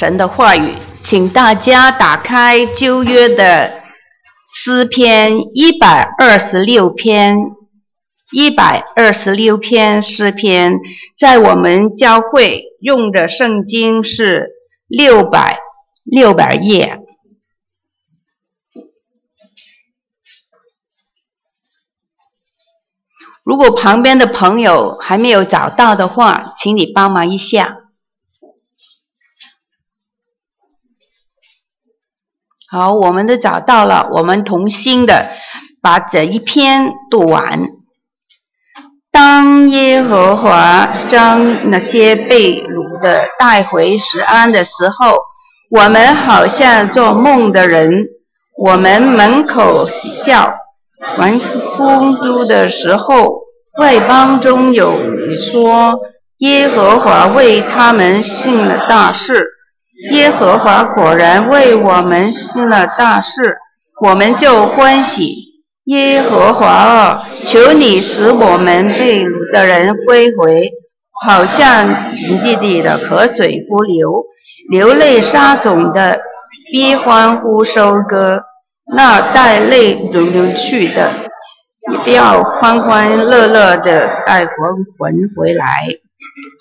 神的话语，请大家打开旧约的诗篇一百二十六篇，一百二十六篇诗篇，在我们教会用的圣经是六百六百页。如果旁边的朋友还没有找到的话，请你帮忙一下。好，我们都找到了，我们同心的把这一篇读完。当耶和华将那些被掳的带回石安的时候，我们好像做梦的人，我们门口喜笑。完丰都的时候，外邦中有说：耶和华为他们行了大事。耶和华果然为我们行了大事，我们就欢喜。耶和华啊，求你使我们被掳的人归回，好像井地里的河水复流，流泪撒种的必欢呼收割，那带泪流流去的，也不要欢欢乐乐的带魂魂回来。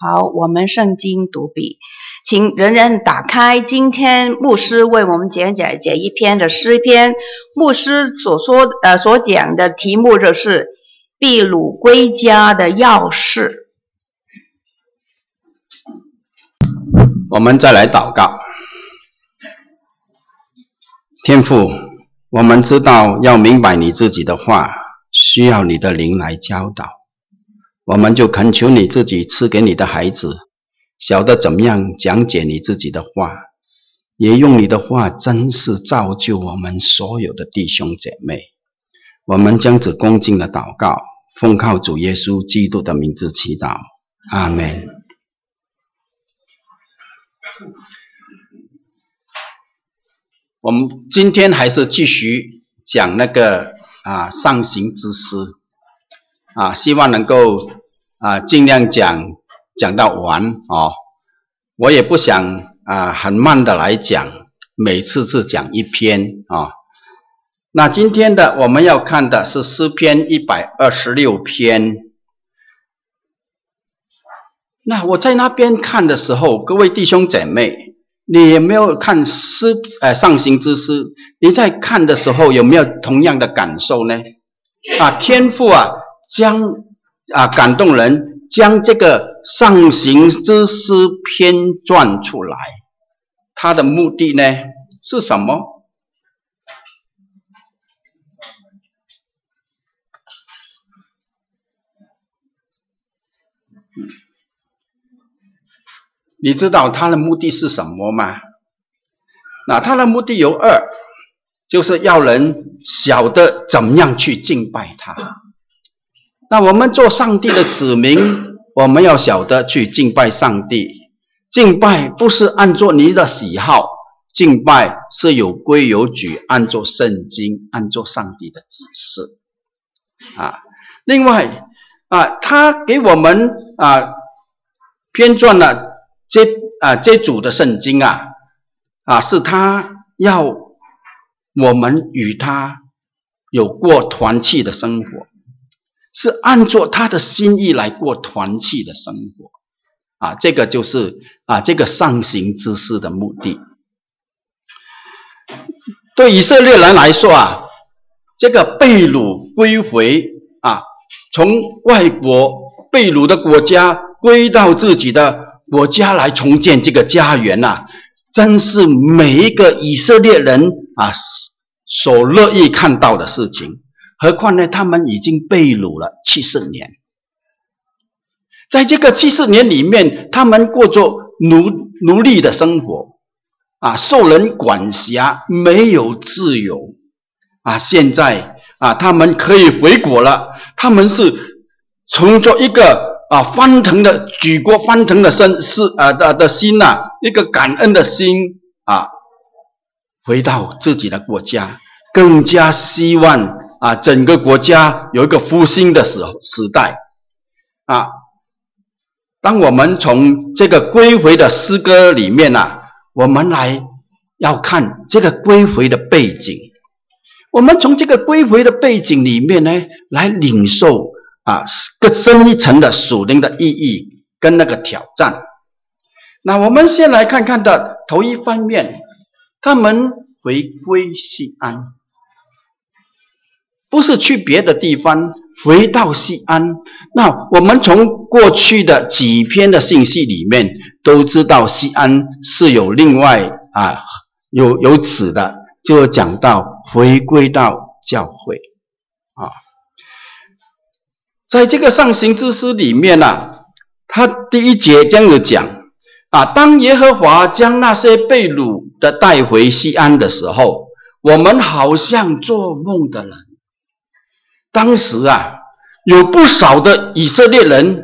好，我们圣经读毕。请人人打开今天牧师为我们讲解这一篇的诗篇。牧师所说呃所讲的题目就是秘鲁归家的钥匙。我们再来祷告。天父，我们知道要明白你自己的话，需要你的灵来教导。我们就恳求你自己赐给你的孩子。晓得怎么样讲解你自己的话，也用你的话真实造就我们所有的弟兄姐妹。我们将此恭敬的祷告，奉靠主耶稣基督的名字祈祷，阿门。我们今天还是继续讲那个啊上行之诗啊，希望能够啊尽量讲。讲到完哦，我也不想啊很慢的来讲，每次只讲一篇啊、那今天的我们要看的是诗篇一百二十六篇。那我在那边看的时候，各位弟兄姐妹，你有没有看诗呃上行之诗？你在看的时候有没有同样的感受呢？啊，天父啊，将啊感动人。将这个上行之诗编撰出来，他的目的呢是什么？你知道他的目的是什么吗？那他的目的有二，就是要人晓得怎么样去敬拜他。那我们做上帝的子民，我们要晓得去敬拜上帝。敬拜不是按照你的喜好，敬拜是有规有矩，按照圣经，按照上帝的指示。啊，另外啊，他给我们啊编撰了这啊这组的圣经啊，啊是他要我们与他有过团契的生活。是按照他的心意来过团契的生活，啊，这个就是啊，这个上行之诗的目的。对以色列人来说啊，这个被掳归回啊，从外国被掳的国家归到自己的国家来重建这个家园呐，啊，真是每一个以色列人啊所乐意看到的事情。何况呢？他们已经被掳了七十年，在这个七十年里面，他们过着奴奴隶的生活，啊，受人管辖，没有自由，啊，现在啊，他们可以回国了。他们是从着一个啊翻腾的举国翻腾的身是啊的的心呐、一个感恩的心啊，回到自己的国家，更加希望。啊，整个国家有一个复兴的时时代，啊，当我们从这个归回的诗歌里面呢、啊，我们来要看这个归回的背景。我们从这个归回的背景里面呢，来领受啊更深一层的属灵的意义跟那个挑战。那我们先来看看的头一方面，他们回归西安，不是去别的地方，回到西安。那我们从过去的几篇的信息里面都知道，西安是有另外啊有有指的，就讲到回归到教会啊，在这个上行之诗里面呢、他第一节这样子讲。啊！当耶和华将那些被掳的带回西安的时候，我们好像做梦的人。当时啊，有不少的以色列人，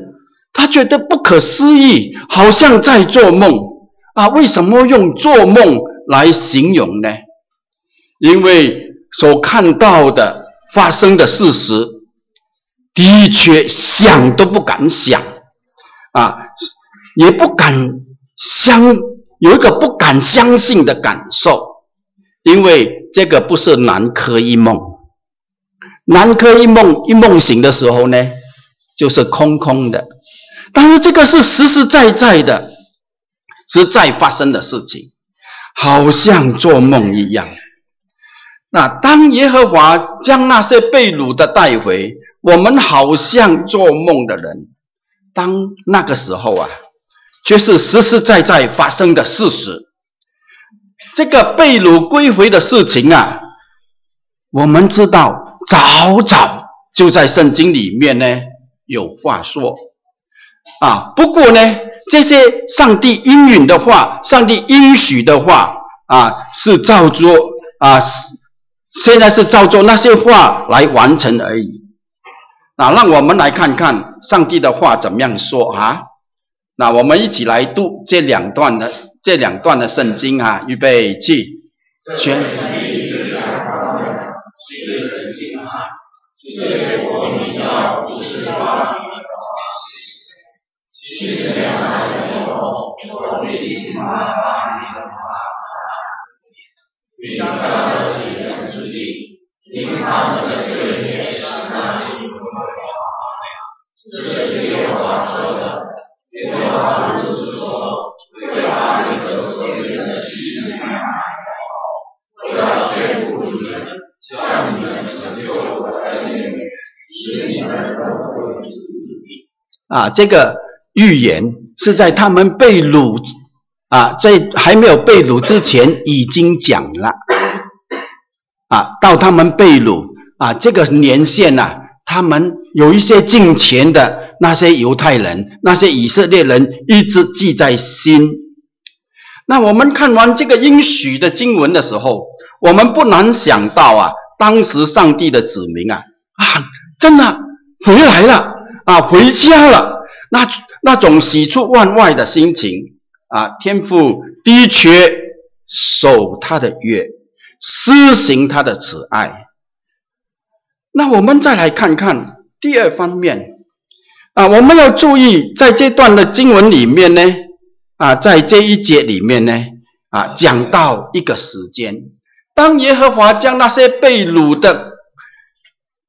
他觉得不可思议，好像在做梦。啊，为什么用做梦来形容呢？因为所看到的、发生的事实，的确想都不敢想，啊，也不敢。相有一个不敢相信的感受，因为这个不是南柯一梦。南柯一梦一梦醒的时候呢，就是空空的。但是这个是实实在在的，实在发生的事情，好像做梦一样。那当耶和华将那些被掳的带回，我们好像做梦的人。当那个时候啊。却是实实在在发生的事实。这个被掳归回的事情啊，我们知道早早就在圣经里面呢有话说啊。不过呢，这些上帝应允的话，上帝应许的话啊，是照做啊，现在是照做那些话来完成而已。那让我们来看看上帝的话怎么样说啊。那我们一起来读这两段的这两段的圣经啊，预备起，全。是人的心态。所我们要不是发明的话，其实这样的内，我最喜欢发明的话。与家的理念之地，你的这一面哪里有没有？这是没话说的，没话。啊，这个预言是在他们被掳啊，在还没有被掳之前已经讲了啊，到他们被掳啊，这个年限呐、啊，他们有一些敬虔的那些犹太人、那些以色列人一直记在心。那我们看完这个应许的经文的时候，我们不难想到啊，当时上帝的子民啊啊，真的回来了。啊，回家了，那那种喜出望外的心情啊，天父的确守他的约，施行他的慈爱。那我们再来看看第二方面啊，我们要注意在这段的经文里面呢，啊，在这一节里面呢，啊，讲到一个时间，当耶和华将那些被掳的。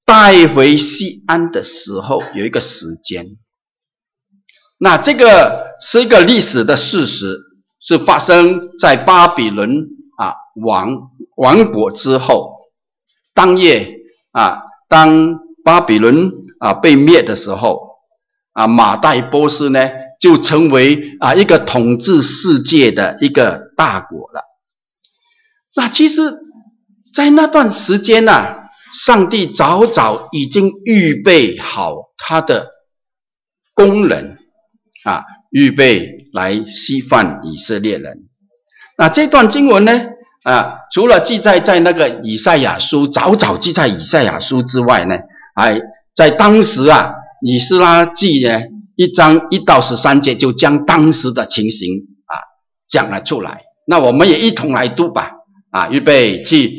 带回西安的时候有一个时间，那这个是一个历史的事实，是发生在巴比伦啊亡亡国之后，当夜啊，当巴比伦啊被灭的时候，啊马代波斯呢就成为啊一个统治世界的一个大国了。那其实，在那段时间呢、上帝早早已经预备好他的工人啊，预备来释放以色列人。那这段经文呢啊，除了记载在那个以赛亚书，早早记在以赛亚书之外呢，还在当时啊，以斯拉记呢一章一到十三节就将当时的情形啊讲了出来。那我们也一同来读吧啊，预备起。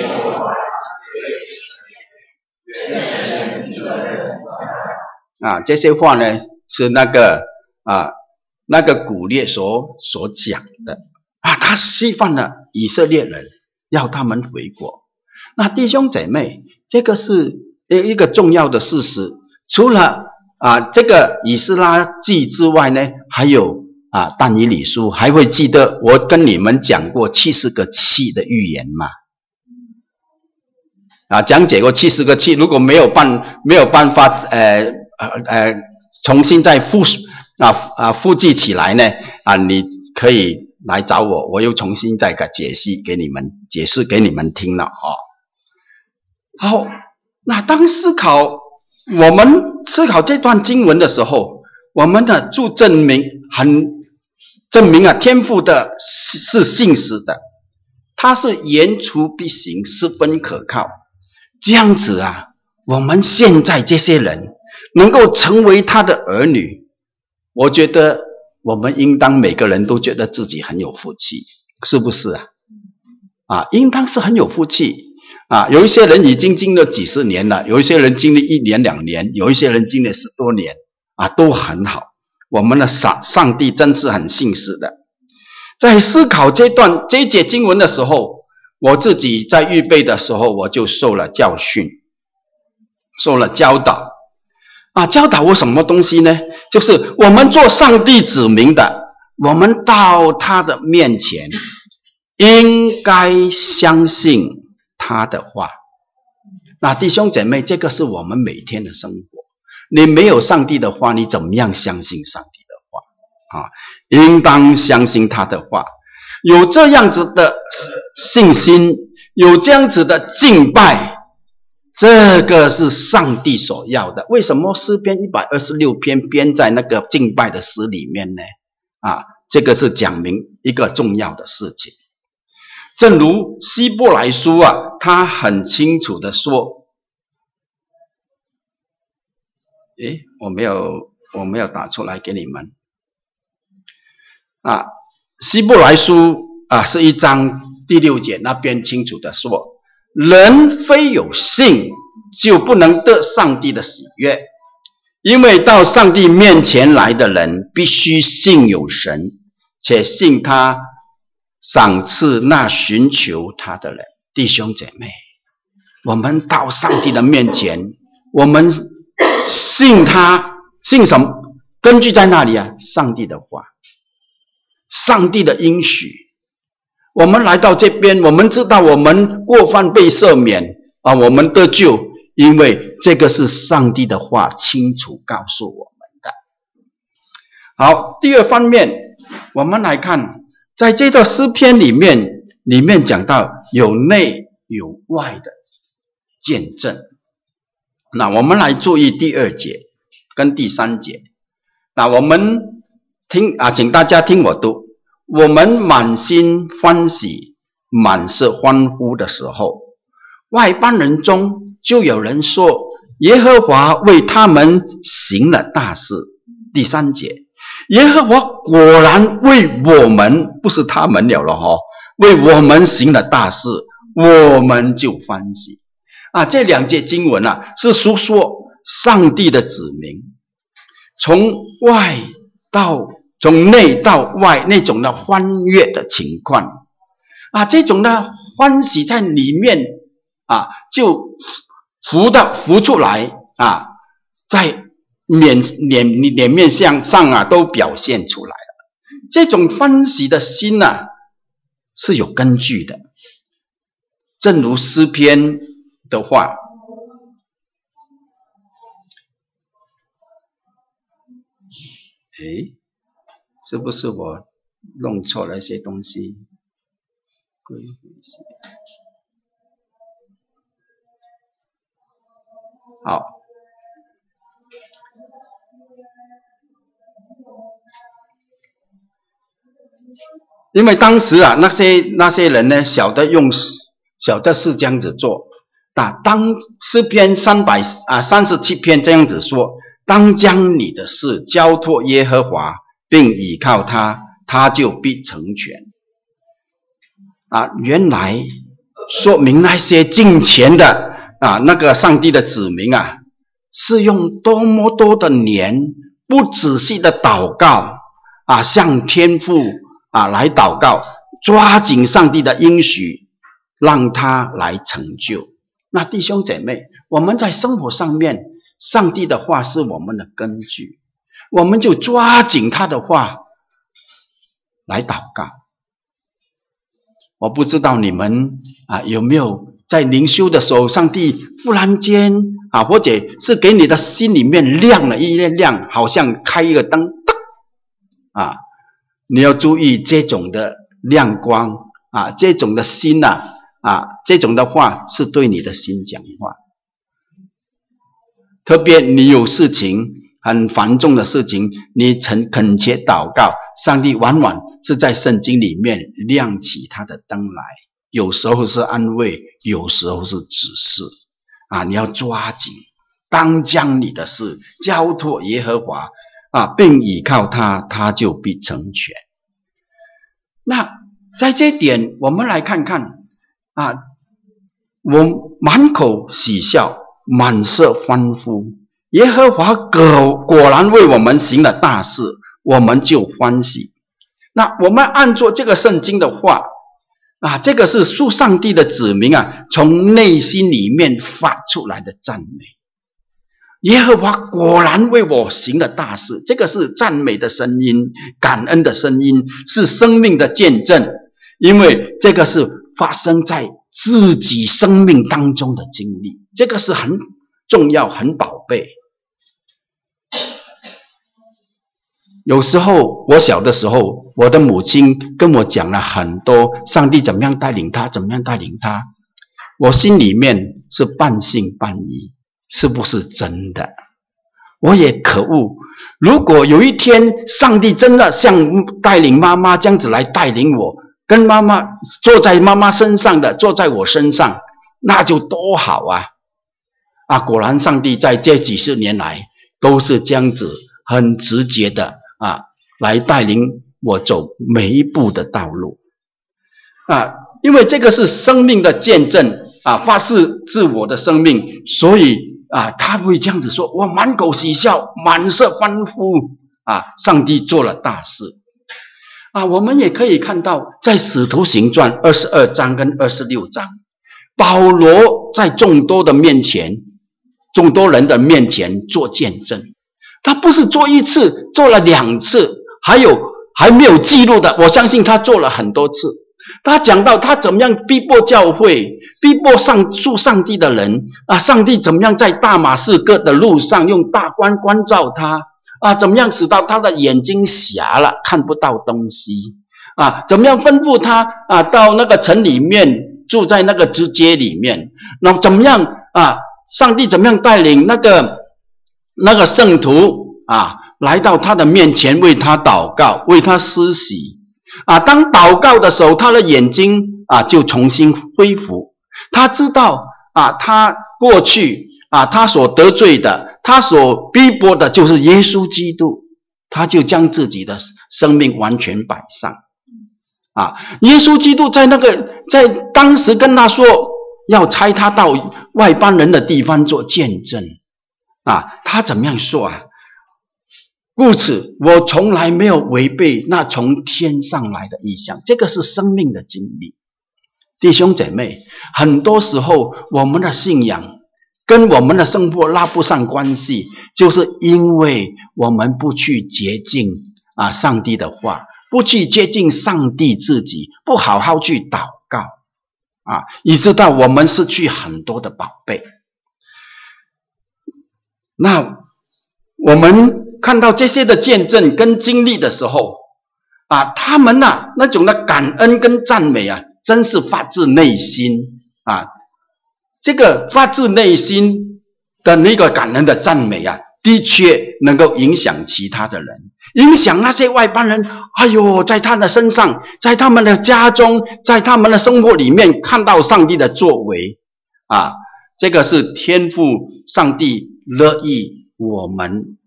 啊，这些话呢是那个啊，那个古列所所讲的啊，他示范了以色列人要他们回国。那弟兄姐妹，这个是一一个重要的事实。除了啊这个以斯拉记之外呢，还有啊但以理书，还会记得我跟你们讲过七十个气的预言吗？啊，讲解过七十个气，如果没有办没有办法，呃。呃呃，重新再复啊啊复制起来呢啊，你可以来找我，我又重新再个解析给你们解释给你们听了啊。好，那当思考我们思考这段经文的时候，我们的就证明很证明啊，天赋的是是信实的，它是言出必行，十分可靠。这样子啊，我们现在这些人。能够成为他的儿女，我觉得我们应当每个人都觉得自己很有福气，是不是啊？啊，应当是很有福气啊！有一些人已经经历了几十年了，有一些人经历一年两年，有一些人经历十多年啊，都很好。我们的上上帝真是很信实的。在思考这段这一节经文的时候，我自己在预备的时候，我就受了教训，受了教导。啊，教导我什么东西呢？就是我们做上帝子民的，我们到他的面前，应该相信他的话。那弟兄姐妹，这个是我们每天的生活。你没有上帝的话，你怎么样相信上帝的话？啊，应当相信他的话。有这样子的信心，有这样子的敬拜。这个是上帝所要的。为什么诗篇一百二十六篇编在那个敬拜的诗里面呢？啊，这个是讲明一个重要的事情。正如希伯来书啊，他很清楚的说，诶，我没有，我没有打出来给你们。啊，希伯来书啊，是一章第六节那边清楚的说。人非有信，就不能得上帝的喜悦，因为到上帝面前来的人，必须信有神，且信他赏赐那寻求他的人。弟兄姐妹，我们到上帝的面前，我们信他，信什么？根据在哪里啊？上帝的话，上帝的应许。我们来到这边，我们知道我们过犯被赦免啊，我们得救，因为这个是上帝的话清楚告诉我们的。好，第二方面，我们来看，在这段诗篇里面，里面讲到有内有外的见证。那我们来注意第二节跟第三节。那我们听啊，请大家听我读。我们满心欢喜、满是欢呼的时候，外邦人中就有人说：“耶和华为他们行了大事。”第三节，耶和华果然为我们，不是他们了了哈，为我们行了大事，我们就欢喜。啊，这两节经文啊，是述说上帝的子民从外到。从内到外那种的欢悦的情况啊，这种的欢喜在里面啊，就浮到浮出来啊，在脸脸脸面向上啊都表现出来了。这种欢喜的心呢、是有根据的，正如诗篇的话，诶。是不是我弄错了一些东西？好，因为当时啊，那些那些人呢，晓得用，晓得是这样子做啊，当诗篇三百啊三十七篇这样子说，当将你的事交托耶和华，并倚靠他，他就必成全。啊，原来说明那些敬虔的啊那个上帝的子民啊，是用多么多的年不仔细的祷告啊，向天父啊来祷告，抓紧上帝的应许，让他来成就。那弟兄姐妹，我们在生活上面，上帝的话是我们的根据，我们就抓紧他的话来祷告。我不知道你们啊有没有在灵修的时候，上帝忽然间啊，或者是给你的心里面亮了一亮亮，好像开一个灯，灯啊，你要注意这种的亮光啊，这种的心呐。啊，这种的话是对你的心讲话。特别你有事情很繁重的事情，你曾恳切祷告，上帝往往是在圣经里面亮起他的灯来。有时候是安慰，有时候是指示。啊，你要抓紧，当将你的事交托耶和华啊，并倚靠他，他就必成全。那在这点，我们来看看。啊！我满口喜笑，满色欢呼。耶和华果果然为我们行了大事，我们就欢喜。那我们按照这个圣经的话，啊，这个是属上帝的子民啊，从内心里面发出来的赞美。耶和华果然为我行了大事，这个是赞美的声音，感恩的声音，是生命的见证，因为这个是。发生在自己生命当中的经历，这个是很重要、很宝贝。有时候我小的时候，我的母亲跟我讲了很多上帝怎么样带领他，怎么样带领他，我心里面是半信半疑，是不是真的？我也可恶，如果有一天上帝真的像带领妈妈这样子来带领我。跟妈妈坐在妈妈身上的，坐在我身上，那就多好啊！啊，果然上帝在这几十年来都是这样子，很直接的啊，来带领我走每一步的道路啊，因为这个是生命的见证啊，发誓自我的生命，所以啊，他会这样子说，我满口喜笑，满色欢呼啊，上帝做了大事。啊，我们也可以看到，在《使徒行传》二十二章跟二十六章，保罗在众多的面前，众多人的面前做见证。他不是做一次，做了两次，还有还没有记录的。我相信他做了很多次。他讲到他怎么样逼迫教会，逼迫上属上帝的人啊，上帝怎么样在大马士革的路上用大光关照他。啊，怎么样使到他的眼睛瞎了，看不到东西？啊，怎么样吩咐他啊，到那个城里面住在那个直街里面？那怎么样啊？上帝怎么样带领那个那个圣徒啊，来到他的面前为他祷告，为他施洗？啊，当祷告的时候，他的眼睛啊就重新恢复。他知道啊，他过去啊，他所得罪的。他所逼迫的就是耶稣基督，他就将自己的生命完全摆上。啊，耶稣基督在那个在当时跟他说要差他到外邦人的地方做见证。啊，他怎么样说啊？故此，我从来没有违背那从天上来的意象。这个是生命的经历，弟兄姐妹，很多时候我们的信仰。跟我们的生活拉不上关系，就是因为我们不去接近啊上帝的话，不去接近上帝自己，不好好去祷告啊，以致到我们失去很多的宝贝。那我们看到这些的见证跟经历的时候啊，他们呐、那种的感恩跟赞美啊，真是发自内心啊。这个发自内心的那个感恩的赞美啊，的确能够影响其他的人，影响那些外邦人。哎呦，在他的身上，在他们的家中，在他们的生活里面看到上帝的作为啊，这个是天赋上帝乐意我们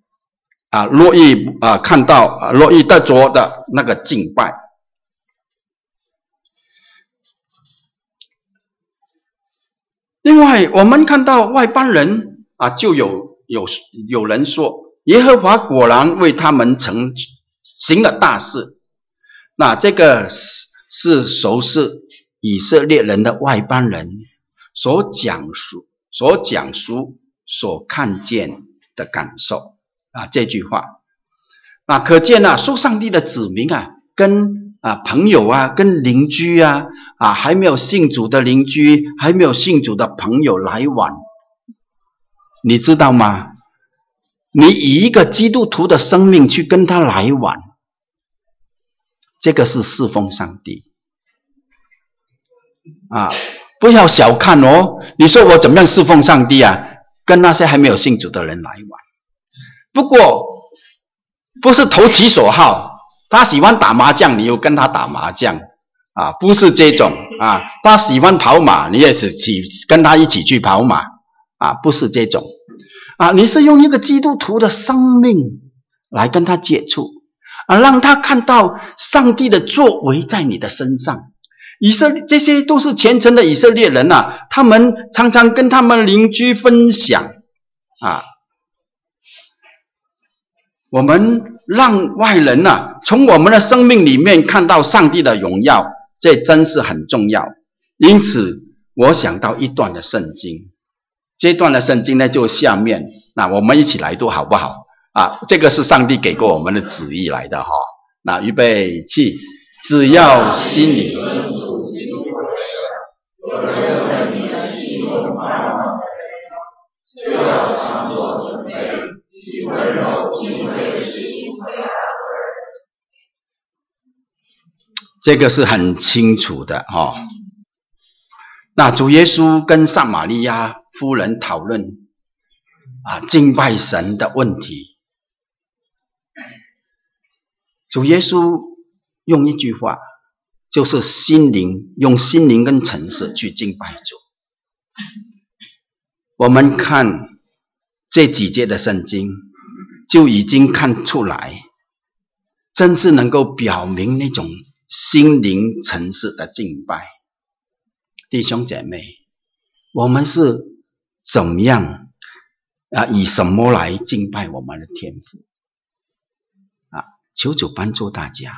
啊，乐意啊看到啊，乐意得着的那个敬拜。另外，我们看到外邦人啊，就有有有人说，耶和华果然为他们成行了大事。那这个是是熟悉以色列人的外邦人所讲述、所讲述、所看见的感受啊，这句话，那可见啊，受上帝的子民啊，跟。啊，朋友啊，跟邻居啊，啊，还没有信主的邻居，还没有信主的朋友来往，你知道吗？你以一个基督徒的生命去跟他来往，这个是侍奉上帝啊！不要小看哦。你说我怎么样侍奉上帝啊？跟那些还没有信主的人来往，不过不是投其所好。他喜欢打麻将，你又跟他打麻将，啊，不是这种啊。他喜欢跑马，你也是去跟他一起去跑马，啊，不是这种，啊，你是用一个基督徒的生命来跟他接触，啊，让他看到上帝的作为在你的身上。以色列这些都是虔诚的以色列人呐，他们常常跟他们邻居分享，啊，我们。让外人呐、从我们的生命里面看到上帝的荣耀，这真是很重要。因此，我想到一段的圣经，这段的圣经呢，就下面，那我们一起来读好不好？啊，这个是上帝给过我们的旨意来的哈。那预备起，只要心里。这个是很清楚的哈。那主耶稣跟撒玛利亚夫人讨论啊敬拜神的问题，主耶稣用一句话，就是心灵用心灵跟诚实去敬拜主。我们看这几节的圣经，就已经看出来，真是能够表明那种。心灵层次的敬拜，弟兄姐妹，我们是怎么样啊？以什么来敬拜我们的天父啊？求主帮助大家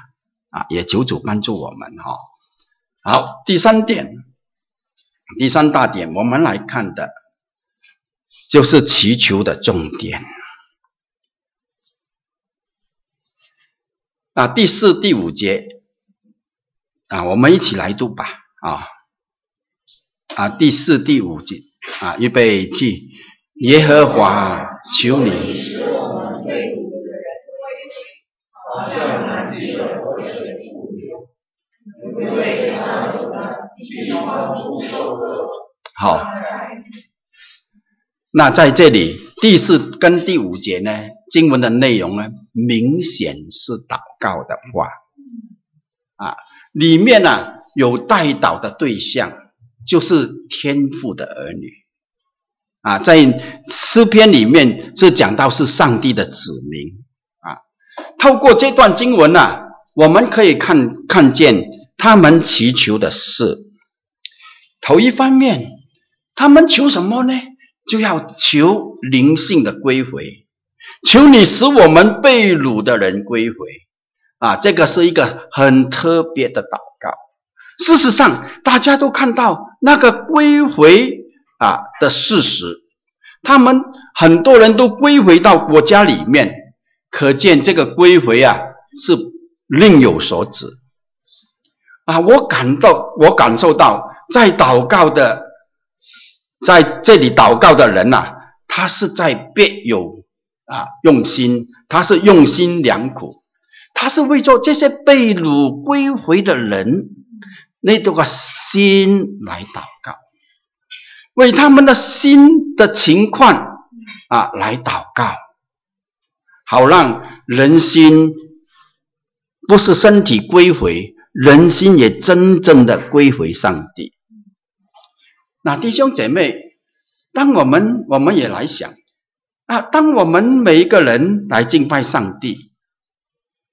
啊，也求主帮助我们哈。好，第三点，第三大点，我们来看的，就是祈求的重点啊。第四、第五节。啊，我们一起来读吧。啊，啊，第四、第五节啊，预备起，耶和华求你。好，那在这里第四跟第五节呢，经文的内容呢，明显是祷告的话，啊。里面呢、啊、有代祷的对象，就是天父的儿女，啊，在诗篇里面是讲到是上帝的子民，啊，透过这段经文呢、我们可以看看见他们祈求的事。头一方面，他们求什么呢？就要求灵性的归回，求你使我们被掳的人归回。啊，这个是一个很特别的祷告。事实上，大家都看到那个归回啊的事实，他们很多人都归回到国家里面，可见这个归回啊是另有所指。啊，我感到，我感受到，在祷告的，在这里祷告的人呐、他是在别有啊用心，他是用心良苦。他是为着这些被掳归回的人，那多个心来祷告，为他们的心的情况啊来祷告，好让人心不是身体归回，人心也真正的归回上帝。那弟兄姐妹，当我们我们也来想啊，当我们每一个人来敬拜上帝，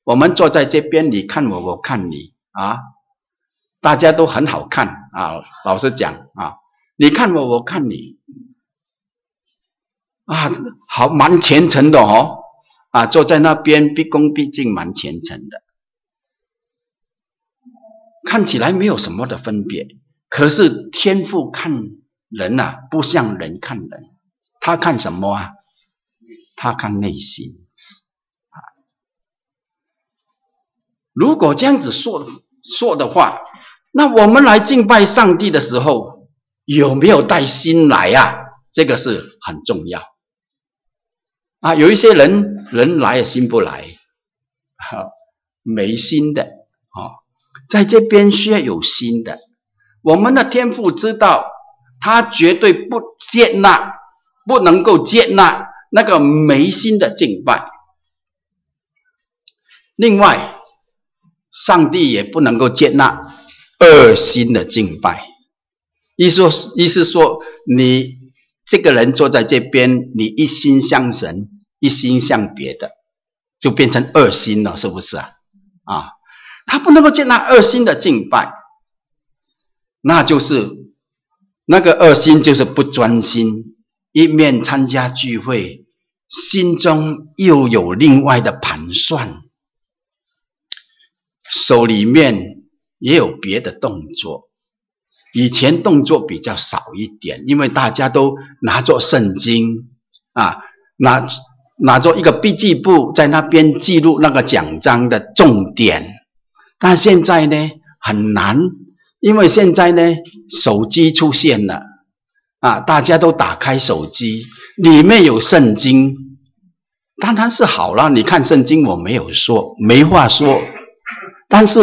我们坐在这边，你看我，我看你啊，大家都很好看啊。老实讲啊，你看我，我看你啊，好蛮虔诚的哦啊，坐在那边毕恭毕敬，蛮虔诚的，看起来没有什么的分别。可是天父看人呐、啊，不像人看人，他看什么啊？他看内心。如果这样子说说的话，那我们来敬拜上帝的时候，有没有带心来呀？这个是很重要啊。有一些人人来也心不来，哈，没心的啊，在这边需要有心的。我们的天父知道，他绝对不接纳，不能够接纳那个没心的敬拜。另外。上帝也不能够接纳恶心的敬拜，意思，意思说，你这个人坐在这边，你一心向神，一心向别的，就变成恶心了，是不是啊？啊，他不能够接纳恶心的敬拜，那就是那个恶心就是不专心，一面参加聚会，心中又有另外的盘算。手里面也有别的动作，以前动作比较少一点，因为大家都拿着圣经啊，拿拿着一个笔记簿在那边记录那个讲章的重点。但现在呢很难，因为现在呢手机出现了啊，大家都打开手机，里面有圣经，当然是好了。你看圣经，我没有说，没话说。但是，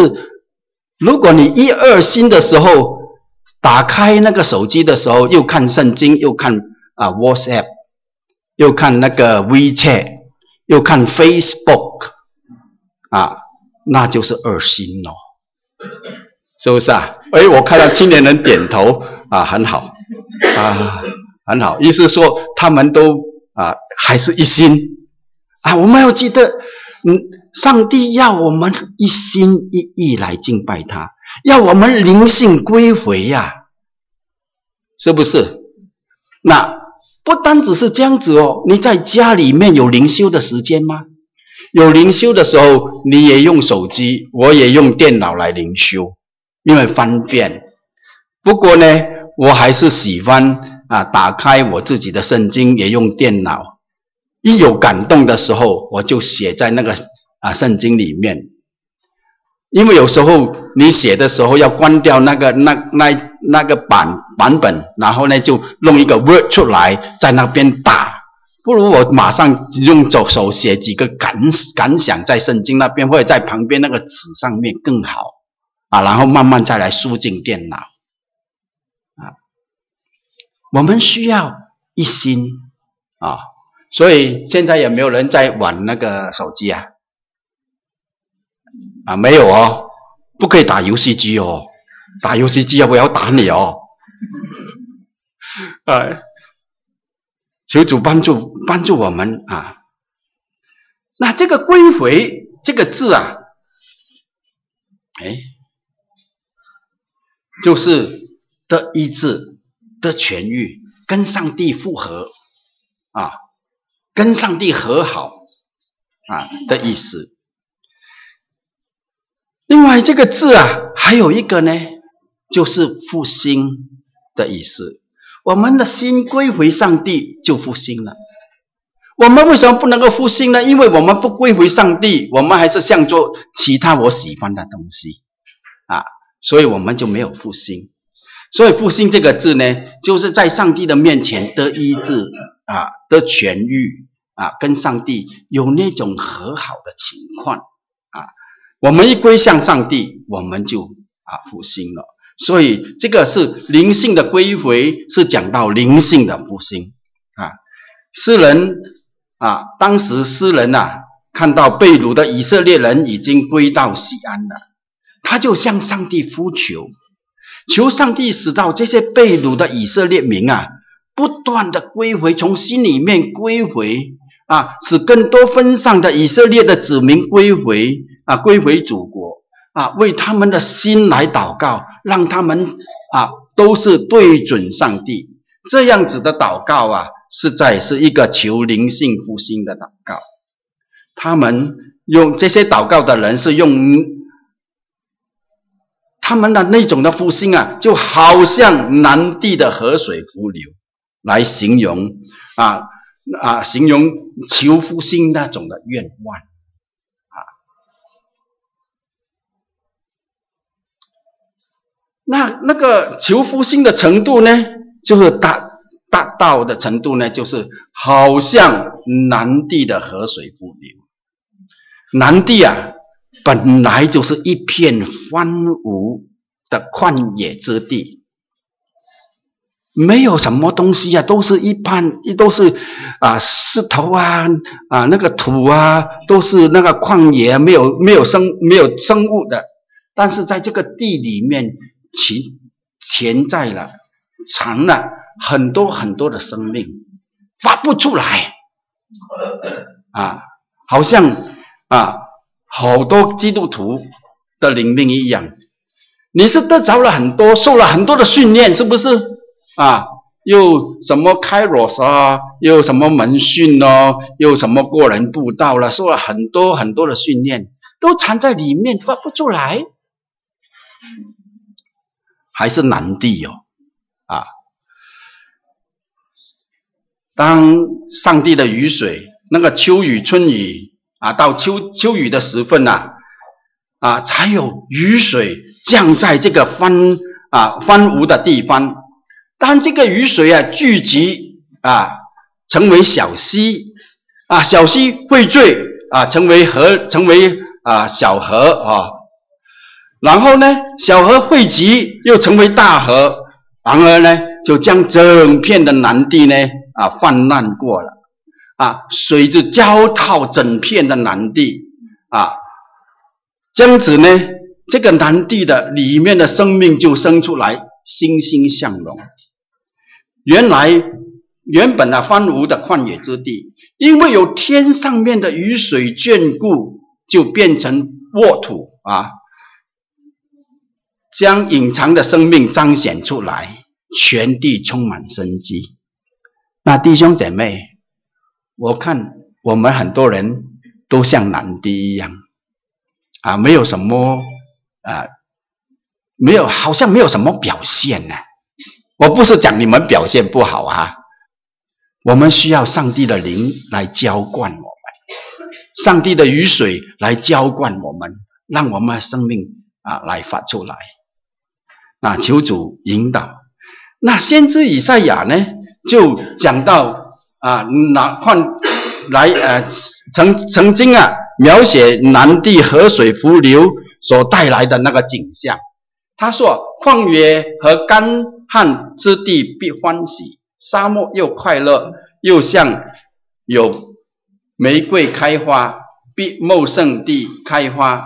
如果你一二心的时候，打开那个手机的时候，又看圣经，又看啊 WhatsApp，又看那个 WeChat，又看 Facebook，啊，那就是二心咯，是不是啊？哎，我看到青年人点头啊，很好啊，很好，意思说他们都啊还是一心啊，我们要记得，嗯。上帝要我们一心一意来敬拜他，要我们灵性归回呀、是不是？那不单只是这样子哦，你在家里面有灵修的时间吗？有灵修的时候，你也用手机，我也用电脑来灵修，因为方便。不过呢，我还是喜欢啊，打开我自己的圣经，也用电脑。一有感动的时候，我就写在那个。啊，圣经里面，因为有时候你写的时候要关掉那个那那那个版版本，然后呢就弄一个 Word 出来在那边打，不如我马上用手手写几个感感想在圣经那边或者在旁边那个纸上面更好啊，然后慢慢再来输进电脑啊。我们需要一心啊，所以现在有没有人在玩那个手机啊？啊，没有哦，不可以打游戏机哦，打游戏机要不要打你哦？哎，求主帮助帮助我们啊！那这个归回这个字啊，哎，就是得医治、得痊愈、跟上帝复合啊，跟上帝和好啊的意思。另外这个字啊，还有一个呢，就是复兴的意思。我们的心归回上帝，就复兴了。我们为什么不能够复兴呢？因为我们不归回上帝，我们还是向做其他我喜欢的东西啊，所以我们就没有复兴。所以复兴这个字呢，就是在上帝的面前得医治啊，得痊愈啊，跟上帝有那种和好的情况啊。我们一归向上帝，我们就啊复兴了。所以这个是灵性的归回，是讲到灵性的复兴啊。诗人啊，当时诗人啊，看到被掳的以色列人已经归到西安了，他就向上帝呼求，求上帝使到这些被掳的以色列民啊，不断的归回，从心里面归回啊，使更多分散的以色列的子民归回啊，归回祖国啊，为他们的心来祷告，让他们啊都是对准上帝，这样子的祷告啊，实在是一个求灵性复兴的祷告。他们用这些祷告的人是用。他们的那种的复兴啊，就好像南地的河水伏流，来形容啊啊，形容求复兴那种的愿望啊。那那个求复兴的程度呢，就是达达到的程度呢，就是好像南地的河水伏流。南地啊。本来就是一片荒芜的旷野之地，没有什么东西啊，都是一般，都是啊石头啊啊那个土啊，都是那个旷野，没有没有生没有生物的。但是在这个地里面，潜潜在了藏了很多很多的生命，发不出来啊，好像啊。好多基督徒的灵命一样，你是得着了很多，受了很多的训练，是不是啊？又什么开罗斯啊，又什么门训哦，又什么过人布道了，受了很多很多的训练，都藏在里面发不出来，还是难地哟啊！当上帝的雨水，那个秋雨春雨。啊，到秋秋雨的时分呐、啊，才有雨水降在这个荒啊荒芜的地方。当这个雨水啊聚集啊，成为小溪啊，小溪汇聚啊，成为河，成为啊小河啊。然后呢，小河汇集又成为大河，然而呢，就将整片的南地呢啊泛滥过了。啊，水就浇透整片的南地啊，这样子呢，这个南地的里面的生命就生出来，欣欣向荣。原来原本的荒芜的旷野之地，因为有天上面的雨水眷顾，就变成沃土啊，将隐藏的生命彰显出来，全地充满生机。那弟兄姐妹。我看我们很多人都像南地一样，啊，没有什么啊，没有，好像没有什么表现呢。我不是讲你们表现不好啊，我们需要上帝的灵来浇灌我们，上帝的雨水来浇灌我们，让我们的生命啊来发出来。那求主引导。那先知以赛亚呢，就讲到。啊，拿矿来呃，曾曾经啊，描写南地河水伏流所带来的那个景象。他说：“旷野和干旱之地必欢喜，沙漠又快乐，又像有玫瑰开花，必茂盛地开花，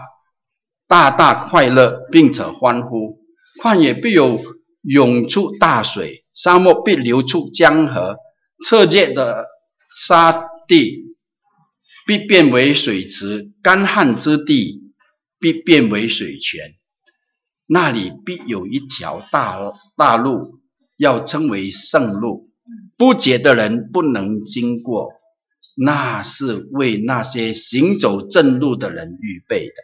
大大快乐，并且欢呼。旷野必有涌出大水，沙漠必流出江河。”侧界的沙地必变为水池，干旱之地必变为水泉。那里必有一条大大路，要称为圣路，不洁的人不能经过。那是为那些行走正路的人预备的。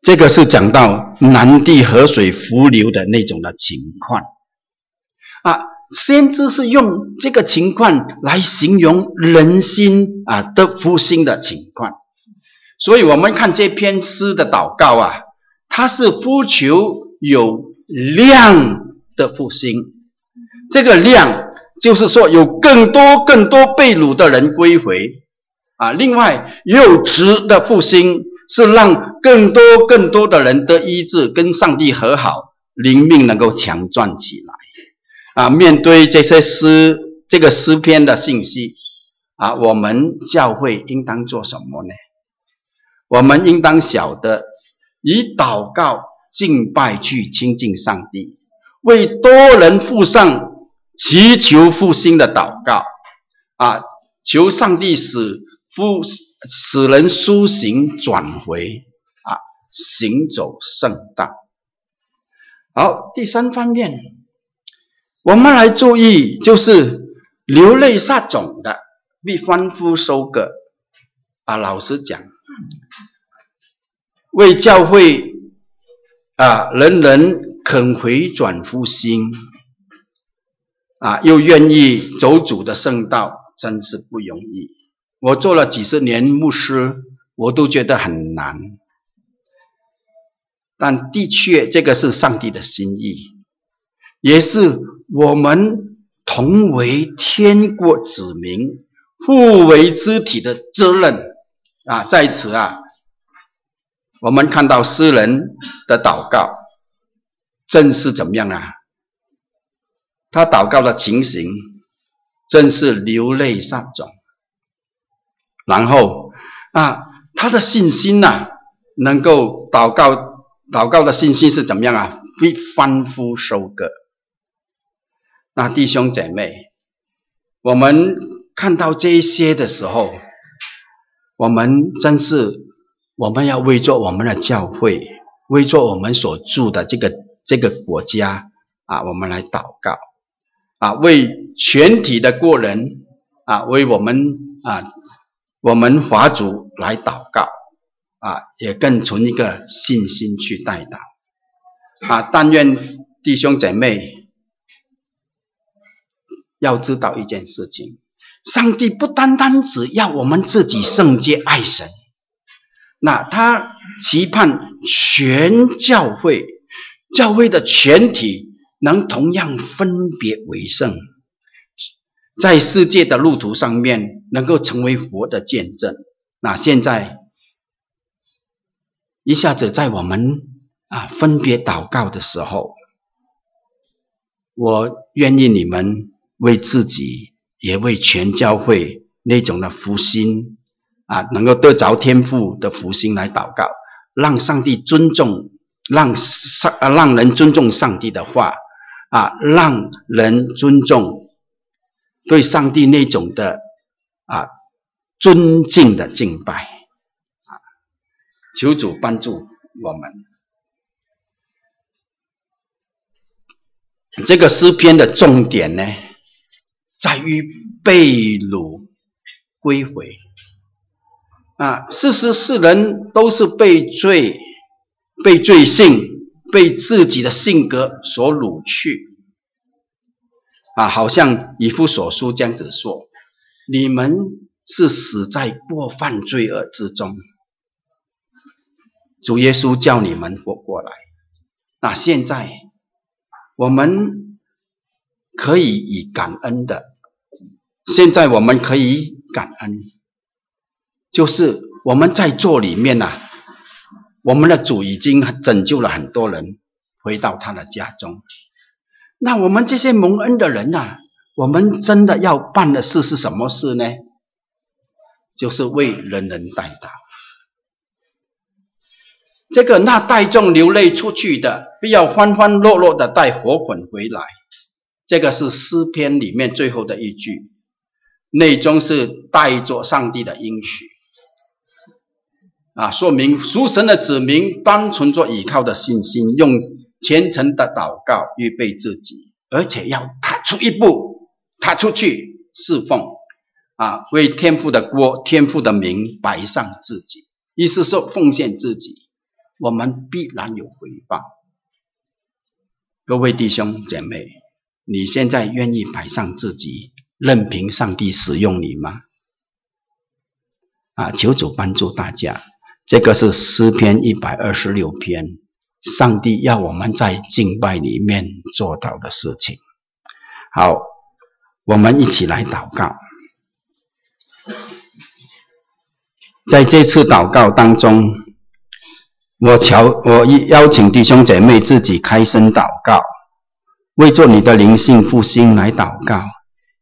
这个是讲到南地河水伏流的那种的情况。啊，先知是用这个情况来形容人心啊的复兴的情况，所以我们看这篇诗的祷告啊，它是呼求有量的复兴，这个量就是说有更多更多被掳的人归回。啊，另外也有质的复兴，是让更多更多的人得医治，跟上帝和好，灵命能够强壮起来。啊，面对这些诗，这个诗篇的信息，啊，我们教会应当做什么呢？我们应当晓得，以祷告敬拜去亲近上帝，为多人附上祈求复兴的祷告啊，求上帝使复使人苏醒转回啊，行走圣道。好，第三方面，我们来注意，就是流泪撒种的必欢呼收割啊。老实讲，为教会啊，人人。肯回转复兴，啊，又愿意走主的圣道，真是不容易。我做了几十年牧师，我都觉得很难。但的确，这个是上帝的心意，也是我们同为天国子民、互为肢体的责任啊。在此啊，我们看到诗人的祷告。正是怎么样啊？他祷告的情形，正是流泪撒种。然后啊，他的信心呐、能够祷告，祷告的信心是怎么样啊？被欢呼收割。那弟兄姐妹，我们看到这一些的时候，我们真是我们要为做我们的教会，为做我们所住的这个。这个国家啊，我们来祷告啊，为全体的国人啊，为我们啊，我们华族来祷告啊，也更从一个信心去代祷啊。但愿弟兄姐妹要知道一件事情：上帝不单单只要我们自己圣洁爱神，那他期盼全教会。教会的全体能同样分别为圣，在世界的路途上面能够成为佛的见证。那现在一下子在我们啊分别祷告的时候，我愿意你们为自己也为全教会那种的福星啊，能够得着天父的福星来祷告，让上帝尊重。让上啊，让人尊重上帝的话啊，让人尊重对上帝那种的啊尊敬的敬拜啊，求主帮助我们。这个诗篇的重点呢，在于被掳归回啊，事实世人都是被罪。被罪性、被自己的性格所掳去，啊，好像以弗所书这样子说：“你们是死在过犯罪恶之中，主耶稣叫你们活过来。那现在我们可以以感恩的，现在我们可以感恩，就是我们在座里面呐、啊。”我们的主已经拯救了很多人，回到他的家中。那我们这些蒙恩的人呐，我们真的要办的事是什么事呢？就是为人人代祷。这个那带众流泪出去的，必要欢欢乐乐的带活捆回来。这个是诗篇里面最后的一句，内中是带着上帝的应许。啊，说明属神的子民单纯做倚靠的信心，用虔诚的祷告预备自己，而且要踏出一步，踏出去侍奉，啊，为天父的国、天父的名摆上自己，意思是奉献自己，我们必然有回报。各位弟兄姐妹，你现在愿意摆上自己，任凭上帝使用你吗？啊，求主帮助大家。这个是诗篇一百二十六篇，上帝要我们在敬拜里面做到的事情。好，我们一起来祷告。在这次祷告当中，我求我邀请弟兄姐妹自己开声祷告，为做你的灵性复兴来祷告，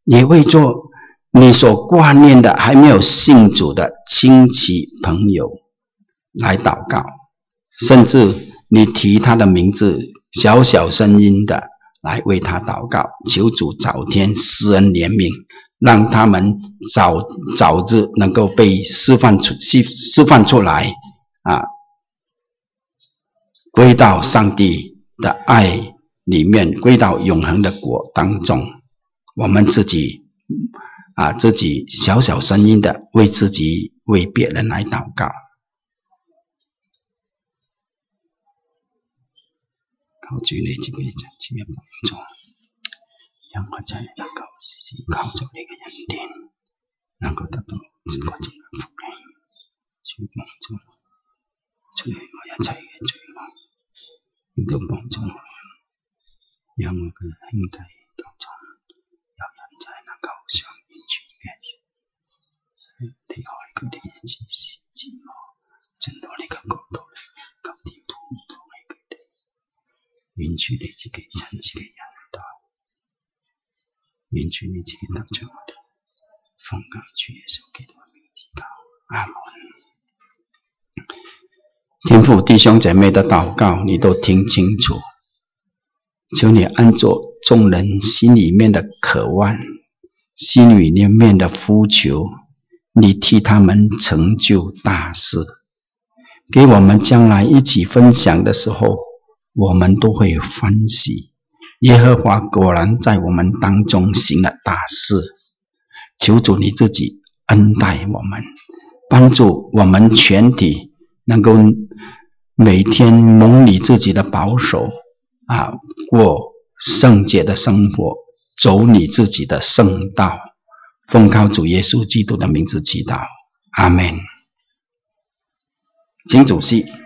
也会做你所挂念的还没有信主的亲戚朋友。来祷告，甚至你提他的名字，小小声音的来为他祷告，求主早天施恩怜悯，让他们早早日能够被释放出释释放出来啊，归到上帝的爱里面，归到永恒的国当中。我们自己啊，自己小小声音的为自己、为别人来祷告。靠主你这个长期的帮助，让我在能够时时靠着你的恩典，能够得到这个种的福气，去帮助，除去我一切的罪恶，亦都帮助我，让我的兄弟当中有人在能够上完全的离开佢哋嘅自私自我，进到你嘅国度里，今天不放弃佢哋。你自己亲自嘅引导，愿主你自己得着我哋，奉耶稣基督嘅名字求，阿门。天父弟兄姐妹的祷告，你都听清楚，求你按着众人心里面的渴望，心里面的呼求，你替他们成就大事，给我们将来一起分享的时候。我们都会欢喜，耶和华果然在我们当中行了大事。求主你自己恩待我们，帮助我们全体能够每天蒙你自己的保守啊，过圣洁的生活，走你自己的圣道。奉靠主耶稣基督的名字祈祷，阿门。请主席。